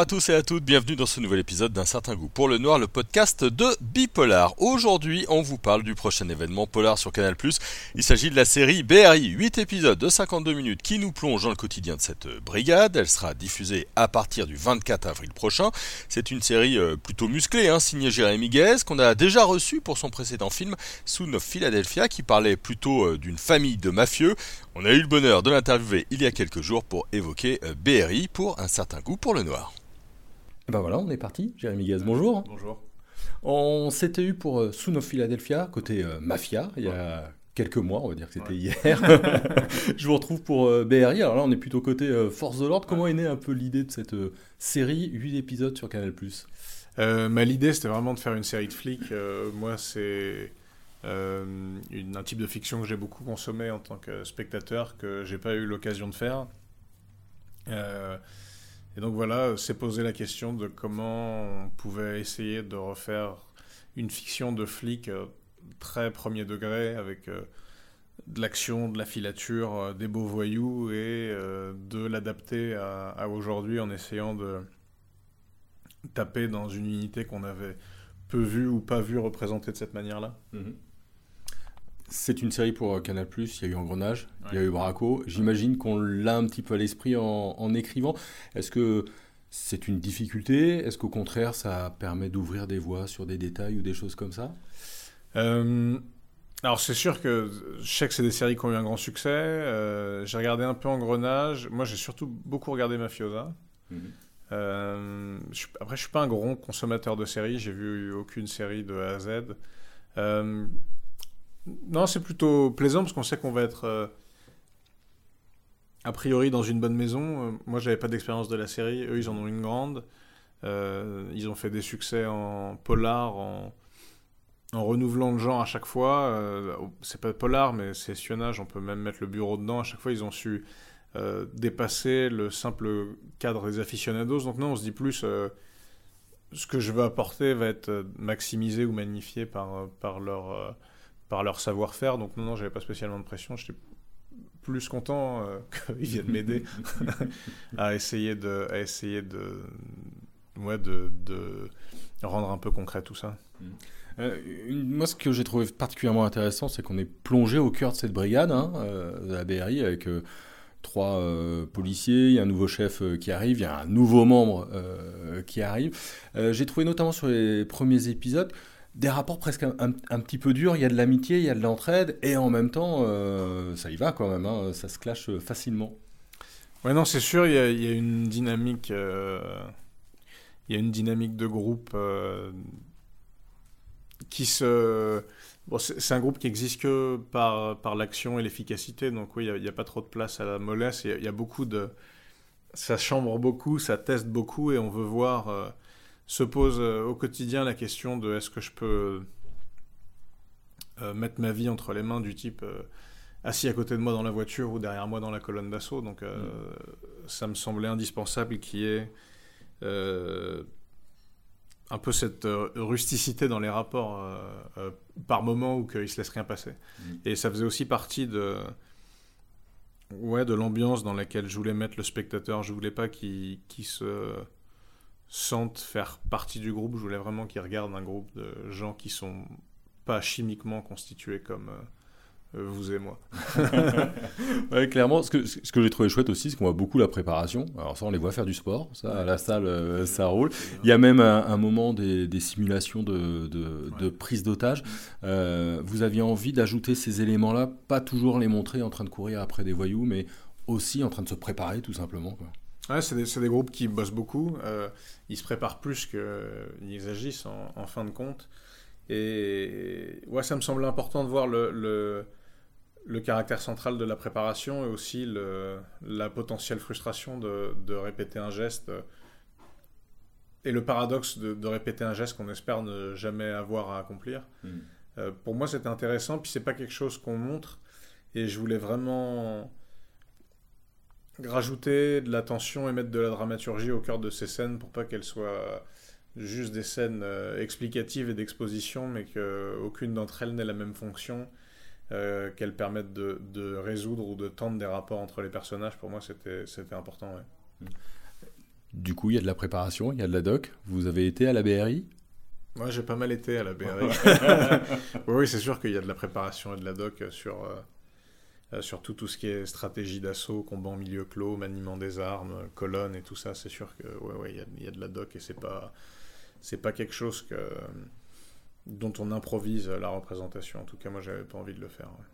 Bonjour à tous et à toutes, bienvenue dans ce nouvel épisode d'un certain goût pour le noir, le podcast de Bipolar. Aujourd'hui, on vous parle du prochain événement Polar sur Canal+. Il s'agit de la série BRI, 8 épisodes de 52 minutes qui nous plonge dans le quotidien de cette brigade. Elle sera diffusée à partir du 24 avril prochain. C'est une série euh, plutôt musclée, hein, signée Jérémy Guez, qu'on a déjà reçu pour son précédent film Soon of Philadelphia, qui parlait plutôt euh, d'une famille de mafieux. On a eu le bonheur de l'interviewer il y a quelques jours pour évoquer euh, BRI pour un certain goût pour le noir. Ben voilà, on est parti. Jérémy Gaz, bonjour. Bonjour. On s'était eu pour euh, Soon of Philadelphia, côté euh, Mafia, il y a quelques mois, on va dire que c'était hier. Je vous retrouve pour euh, BRI. Alors là, on est plutôt côté euh, Force de l'ordre. Comment est née un peu l'idée de cette série, 8 épisodes sur Canal ma l'idée, c'était vraiment de faire une série de flics. Moi, c'est une- un type de fiction que j'ai beaucoup consommé en tant que spectateur, que j'ai pas eu l'occasion de faire. Euh, et donc voilà, c'est posé la question de comment on pouvait essayer de refaire une fiction de flics euh, très premier degré, avec euh, de l'action, de la filature, euh, des beaux voyous, et euh, de l'adapter à, à aujourd'hui en essayant de taper dans une unité qu'on avait peu vue ou pas vue représentée de cette manière-là. C'est une série pour euh, Canal+, il y a eu Engrenage, il y a eu Braco. J'imagine qu'on l'a un petit peu à l'esprit en, en écrivant. Est-ce que c'est une difficulté? Est-ce qu'au contraire, ça permet d'ouvrir des voies sur des détails ou des choses comme ça? Euh, alors c'est sûr que je sais que c'est des séries qui ont eu un grand succès. Euh, j'ai regardé un peu Engrenage. Moi j'ai surtout beaucoup regardé Mafiosa. Euh, je après je suis pas un grand consommateur de séries. J'ai vu aucune série de A à Z. Euh, non c'est plutôt plaisant parce qu'on sait qu'on va être euh, a priori dans une bonne maison. Euh, moi j'avais pas d'expérience de la série. Eux ils en ont une grande. Euh, ils ont fait des succès en polar, en en renouvelant le genre à chaque fois. euh, c'est pas polar, mais c'est espionnage. On peut même mettre le bureau dedans. À chaque fois, ils ont su dépasser le simple cadre des aficionados. Donc, non, on se dit plus. ce que je veux apporter va être maximisé ou magnifié par, par leur, par leur savoir-faire. Donc, non, non, j'avais pas spécialement de pression. J'étais plus content euh, qu'ils viennent m'aider à essayer de, à essayer de, ouais, de, de rendre un peu concret tout ça. Euh, une- moi, ce que j'ai trouvé particulièrement intéressant, c'est qu'on est plongé au cœur de cette brigade, hein, euh, de la BRI, avec euh, trois euh, policiers, il y a un nouveau chef euh, qui arrive, il y a un nouveau membre euh, qui arrive. Euh, j'ai trouvé notamment sur les premiers épisodes des rapports presque un, petit peu durs. Il y a de l'amitié, il y a de l'entraide, et en même temps, euh, ça y va quand même, hein, ça se clash euh, facilement. Ouais, non, c'est sûr, il y a, une dynamique, euh, il y a une dynamique de groupe qui se, c'est un groupe qui existe que par par l'action et l'efficacité, donc oui, il y a- il n'y a, pas trop de place à la mollesse. Il y a, il y a beaucoup de, ça chambre beaucoup, ça teste beaucoup, et on veut voir. Se pose euh, au quotidien la question de est-ce que je peux euh, mettre ma vie entre les mains du type euh, assis à côté de moi dans la voiture ou derrière moi dans la colonne d'assaut. Donc euh, ça me semblait indispensable qu'il y ait euh, un peu cette rusticité dans les rapports euh, par moment où qu'il se laisse rien passer. Mm. Et ça faisait aussi partie de ouais de l'ambiance dans laquelle je voulais mettre le spectateur. Je voulais pas qu'il qu'il se sente faire partie du groupe. Je voulais vraiment qu'il regarde un groupe de gens qui sont pas chimiquement constitués comme euh, euh, vous et moi. Ouais, clairement, ce que, ce que j'ai trouvé chouette aussi, c'est qu'on voit beaucoup la préparation. Alors ça, on les voit faire du sport, ça, à la salle, euh, ça roule. Il y a même un, un moment des, des simulations de, de, prise d'otage. Euh, vous aviez envie d'ajouter ces éléments-là, pas toujours les montrer en train de courir après des voyous, mais aussi en train de se préparer tout simplement. Quoi. Ouais, c'est des, groupes qui bossent beaucoup. euh, ils se préparent plus qu'ils agissent en, en fin de compte. Et ouais, ça me semble important de voir le, le, le caractère central de la préparation et aussi le, la potentielle frustration de, de répéter un geste. euh, Et le paradoxe de, de répéter un geste qu'on espère ne jamais avoir à accomplir. Euh, pour moi, c'était intéressant, puis c'est pas quelque chose qu'on montre, et je voulais vraiment rajouter de la tension et mettre de la dramaturgie au cœur de ces scènes pour pas qu'elles soient juste des scènes euh, explicatives et d'exposition, mais qu'aucune d'entre elles n'ait la même fonction, euh, qu'elles permettent de, de résoudre ou de tendre des rapports entre les personnages. Pour moi, c'était important. ouais. Du coup, il y a de la préparation, il y a de la doc. Vous avez été à la BRI Moi, j'ai pas mal été à la BRI. oui, c'est sûr qu'il y a de la préparation et de la doc sur, euh, euh, surtout tout ce qui est stratégie d'assaut, combat en milieu clos, maniement des armes, colonnes et tout ça. C'est sûr que ouais, ouais, il y, a, il y a de la doc et c'est pas c'est pas quelque chose que dont on improvise la représentation. En tout cas, moi, j'avais pas envie de le faire. ouais.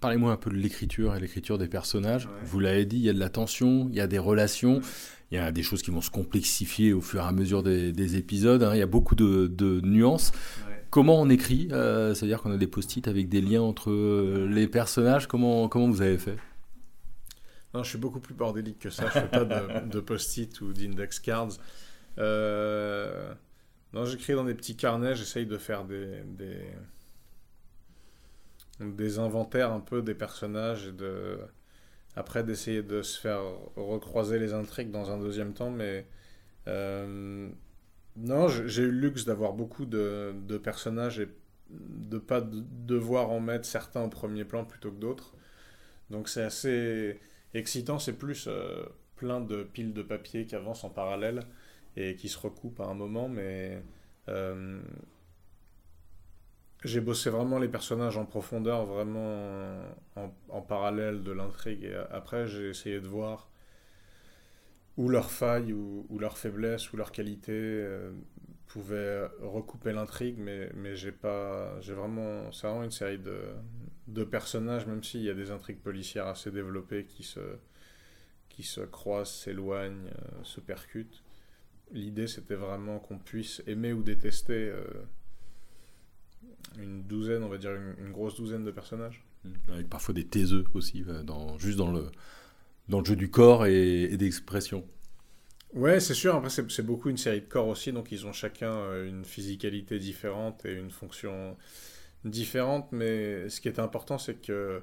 Parlez-moi un peu de l'écriture et l'écriture des personnages. Vous l'avez dit, il y a de la tension, il y a des relations, il y a des choses qui vont se complexifier au fur et à mesure des, des épisodes. hein. Il y a beaucoup de, de nuances. Comment on écrit Euh, C'est-à-dire qu'on a des post-it avec des liens entre euh, les personnages. Comment, comment vous avez fait? Non, je suis beaucoup plus bordélique que ça. Je fais pas de, post-it ou d'index cards. Euh, Non, j'écris dans des petits carnets. J'essaye de faire des, des inventaires un peu des personnages de après d'essayer de se faire recroiser les intrigues dans un deuxième temps, mais non, j'ai eu le luxe d'avoir beaucoup de, personnages et de pas de- devoir en mettre certains au premier plan plutôt que d'autres. Donc c'est assez excitant, c'est plus euh, plein de piles de papier qui avancent en parallèle et qui se recoupent à un moment, mais euh, j'ai bossé vraiment les personnages en profondeur, vraiment en, en parallèle de l'intrigue. Et après, j'ai essayé de voir où leurs failles, ou, leurs faiblesses, ou leurs qualités euh, pouvaient recouper l'intrigue, mais, j'ai pas. Vraiment. C'est vraiment une série de, personnages, même s'il y a des intrigues policières assez développées qui se, qui se croisent, s'éloignent, euh, se percutent. L'idée, c'était vraiment qu'on puisse aimer ou détester. euh, une douzaine, on va dire une, grosse douzaine de personnages. Avec parfois des taiseux aussi, juste dans le, dans le jeu du corps et, et d'expression. Ouais, c'est sûr. Après, c'est beaucoup une série de corps aussi, donc ils ont chacun euh, une physicalité différente et une fonction différente. Mais ce qui est important, c'est que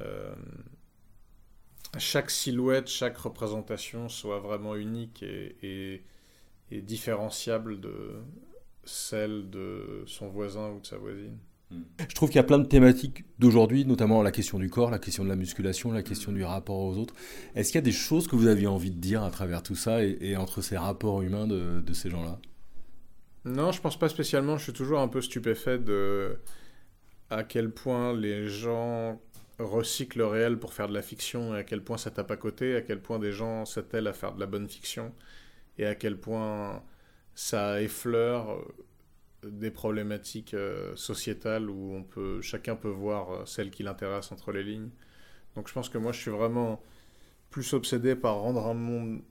euh, chaque silhouette, chaque représentation soit vraiment unique et différenciable de celle de son voisin ou de sa voisine. Je trouve qu'il y a plein de thématiques d'aujourd'hui, notamment la question du corps, la question de la musculation, la question du rapport aux autres. Est-ce qu'il y a des choses que vous aviez envie de dire à travers tout ça et, et entre ces rapports humains de, de ces gens-là? Non, je pense pas spécialement. Je suis toujours un peu stupéfait de à quel point les gens recyclent le réel pour faire de la fiction et à quel point ça tape à côté, à quel point des gens s'attellent à faire de la bonne fiction et à quel point ça effleure des problématiques euh, sociétales où on peut, chacun peut voir euh, celle qui l'intéresse entre les lignes. Donc je pense que moi je suis vraiment plus obsédé par rendre un monde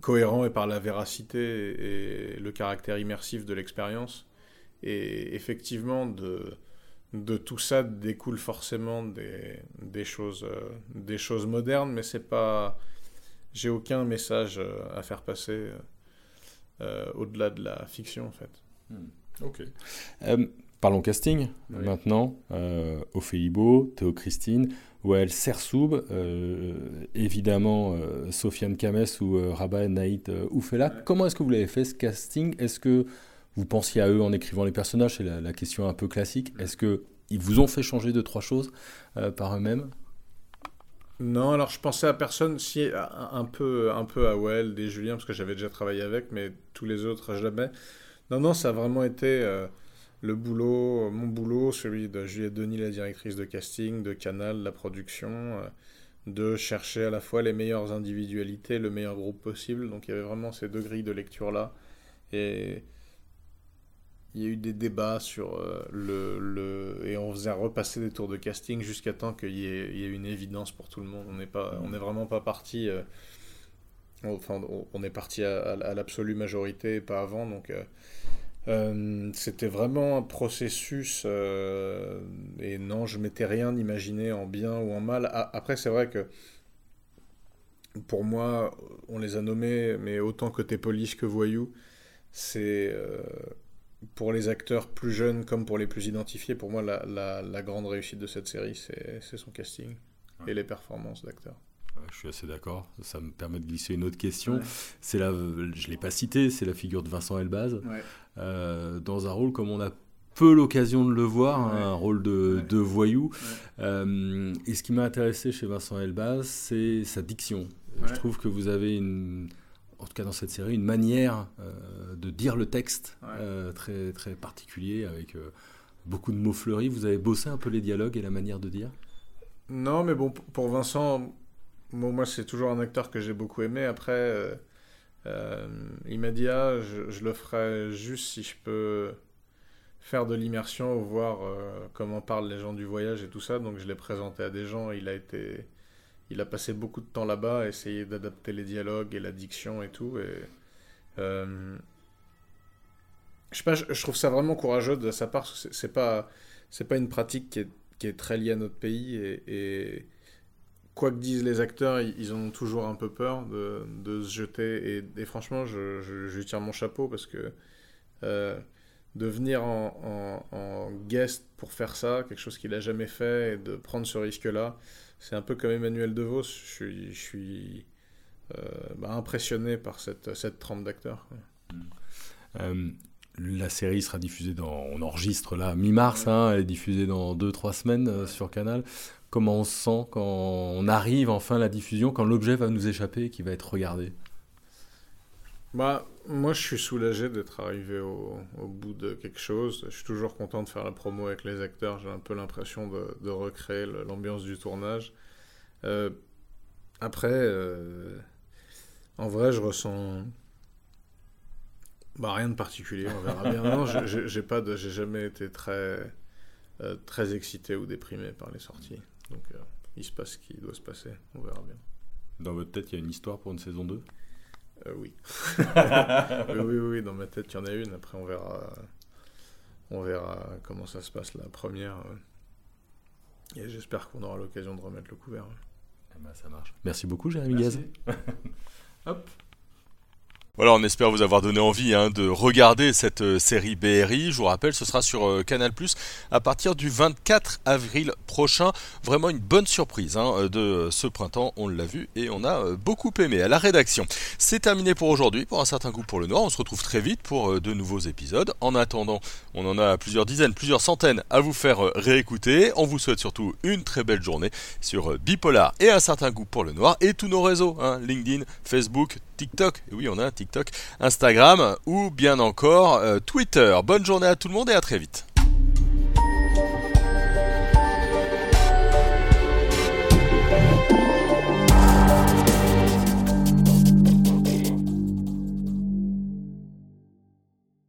cohérent et par la véracité et le caractère immersif de l'expérience. Et effectivement, de, tout ça découle forcément des, choses, euh, des choses modernes, mais c'est pas. J'ai aucun message à faire passer euh, au-delà de la fiction, en fait. Ok. Euh, parlons casting Oui. maintenant. Euh, Ophélie Beau, Théo Christine, Wael Sersoub, euh, évidemment euh, Sofiane Kames ou euh, Rabat Naït euh, Oufella. Ouais. Comment est-ce que vous l'avez fait ce casting? Est-ce que vous pensiez à eux en écrivant les personnages? C'est la, la question un peu classique. Est-ce que ils vous ont fait changer deux trois choses euh, par eux-mêmes? Non, alors je pensais à personne, si un peu, un peu à Weld et Julien, parce que j'avais déjà travaillé avec, mais tous les autres, jamais. Non, non, ça a vraiment été euh, le boulot, mon boulot, celui de Juliette Denis, la directrice de casting, de Canal, la production, euh, de chercher à la fois les meilleures individualités, le meilleur groupe possible. Donc il y avait vraiment ces deux grilles de lecture-là. Et il y a eu des débats sur euh, le, le... Et on faisait repasser des tours de casting jusqu'à temps qu'il y, ait une évidence pour tout le monde. On n'est vraiment pas parti... euh, Enfin, on- est parti à, l'absolue majorité, et pas avant. Donc, euh, c'était vraiment un processus. et non, je m'étais rien imaginé en bien ou en mal. A- Après, c'est vrai que pour moi, on les a nommés, mais autant côté police que voyou, c'est pour les acteurs plus jeunes comme pour les plus identifiés. Pour moi, la, la- la grande réussite de cette série, c'est son casting et les performances d'acteurs. Ouais, Je suis assez d'accord. Ça me permet de glisser une autre question. Ouais. C'est la, je l'ai pas cité, c'est la figure de Vincent Elbaz. euh, dans un rôle comme on a peu l'occasion de le voir, hein, Ouais. un rôle de, Ouais. de voyou. Euh, et ce qui m'a intéressé chez Vincent Elbaz, c'est sa diction. Je trouve que vous avez une, en tout cas dans cette série, une manière de dire le texte très très particulier avec beaucoup de mots fleuris. Vous avez bossé un peu les dialogues et la manière de dire? Non, mais bon, pour Vincent, moi c'est toujours un acteur que j'ai beaucoup aimé. Après, il m'a dit ah, je, je, le ferai juste si je peux faire de l'immersion, voir euh, comment parlent les gens du voyage et tout ça. Donc je l'ai présenté à des gens. Il a été, il a passé beaucoup de temps là-bas, à essayer d'adapter les dialogues et la diction et tout. Et euh, je sais pas, je, trouve ça vraiment courageux de sa part. C'est pas, c'est pas une pratique qui est, très liée à notre pays et, quoi que disent les acteurs, ils, ont toujours un peu peur de, se jeter. Et, franchement, je, je, lui tire mon chapeau parce que euh, de venir en, guest pour faire ça, quelque chose qu'il n'a jamais fait, et de prendre ce risque-là. C'est un peu comme Emmanuel DeVos. Je suis, euh, bah, impressionné par cette, cette trempe d'acteurs. Euh, la série sera diffusée dans. On enregistre là mi-mars, hein, elle est diffusée dans 2-3 semaines euh, sur Canal. Comment on se sent quand on arrive enfin à la diffusion, quand l'objet va nous échapper et qui va être regardé? Bah, moi, je suis soulagé d'être arrivé au, bout de quelque chose. Je suis toujours content de faire la promo avec les acteurs. J'ai un peu l'impression de, recréer l'ambiance du tournage. Euh, après, euh, en vrai, je ressens bah, rien de particulier. On verra bien. non, j'ai pas j'ai jamais été très euh, très excité ou déprimé par les sorties. Donc, il se passe ce qui doit se passer. On verra bien. Dans votre tête, il y a une histoire pour une saison 2 euh, oui. oui. oui. Oui, dans ma tête, il y en a une. Après, on verra, on verra comment ça se passe la première. Et j'espère qu'on aura l'occasion de remettre le couvert. Eh ben, ça marche. Merci beaucoup, Jérémy Gaz. Hop. Voilà, on espère vous avoir donné envie hein, de regarder cette euh, série BRI. Je vous rappelle, ce sera sur euh, Canal Plus à partir du 24 avril prochain. Vraiment une bonne surprise hein, euh, de ce printemps, on l'a vu et on a beaucoup aimé à la rédaction. C'est terminé pour aujourd'hui, pour un certain goût pour le noir. On se retrouve très vite pour de nouveaux épisodes. En attendant, on en a plusieurs dizaines, plusieurs centaines à vous faire réécouter. On vous souhaite surtout une très belle journée sur Bipolar et un certain goût pour le noir et tous nos réseaux, hein, LinkedIn, Facebook, TikTok, oui on a un TikTok, Instagram ou bien encore euh, Twitter. Bonne journée à tout le monde et à très vite.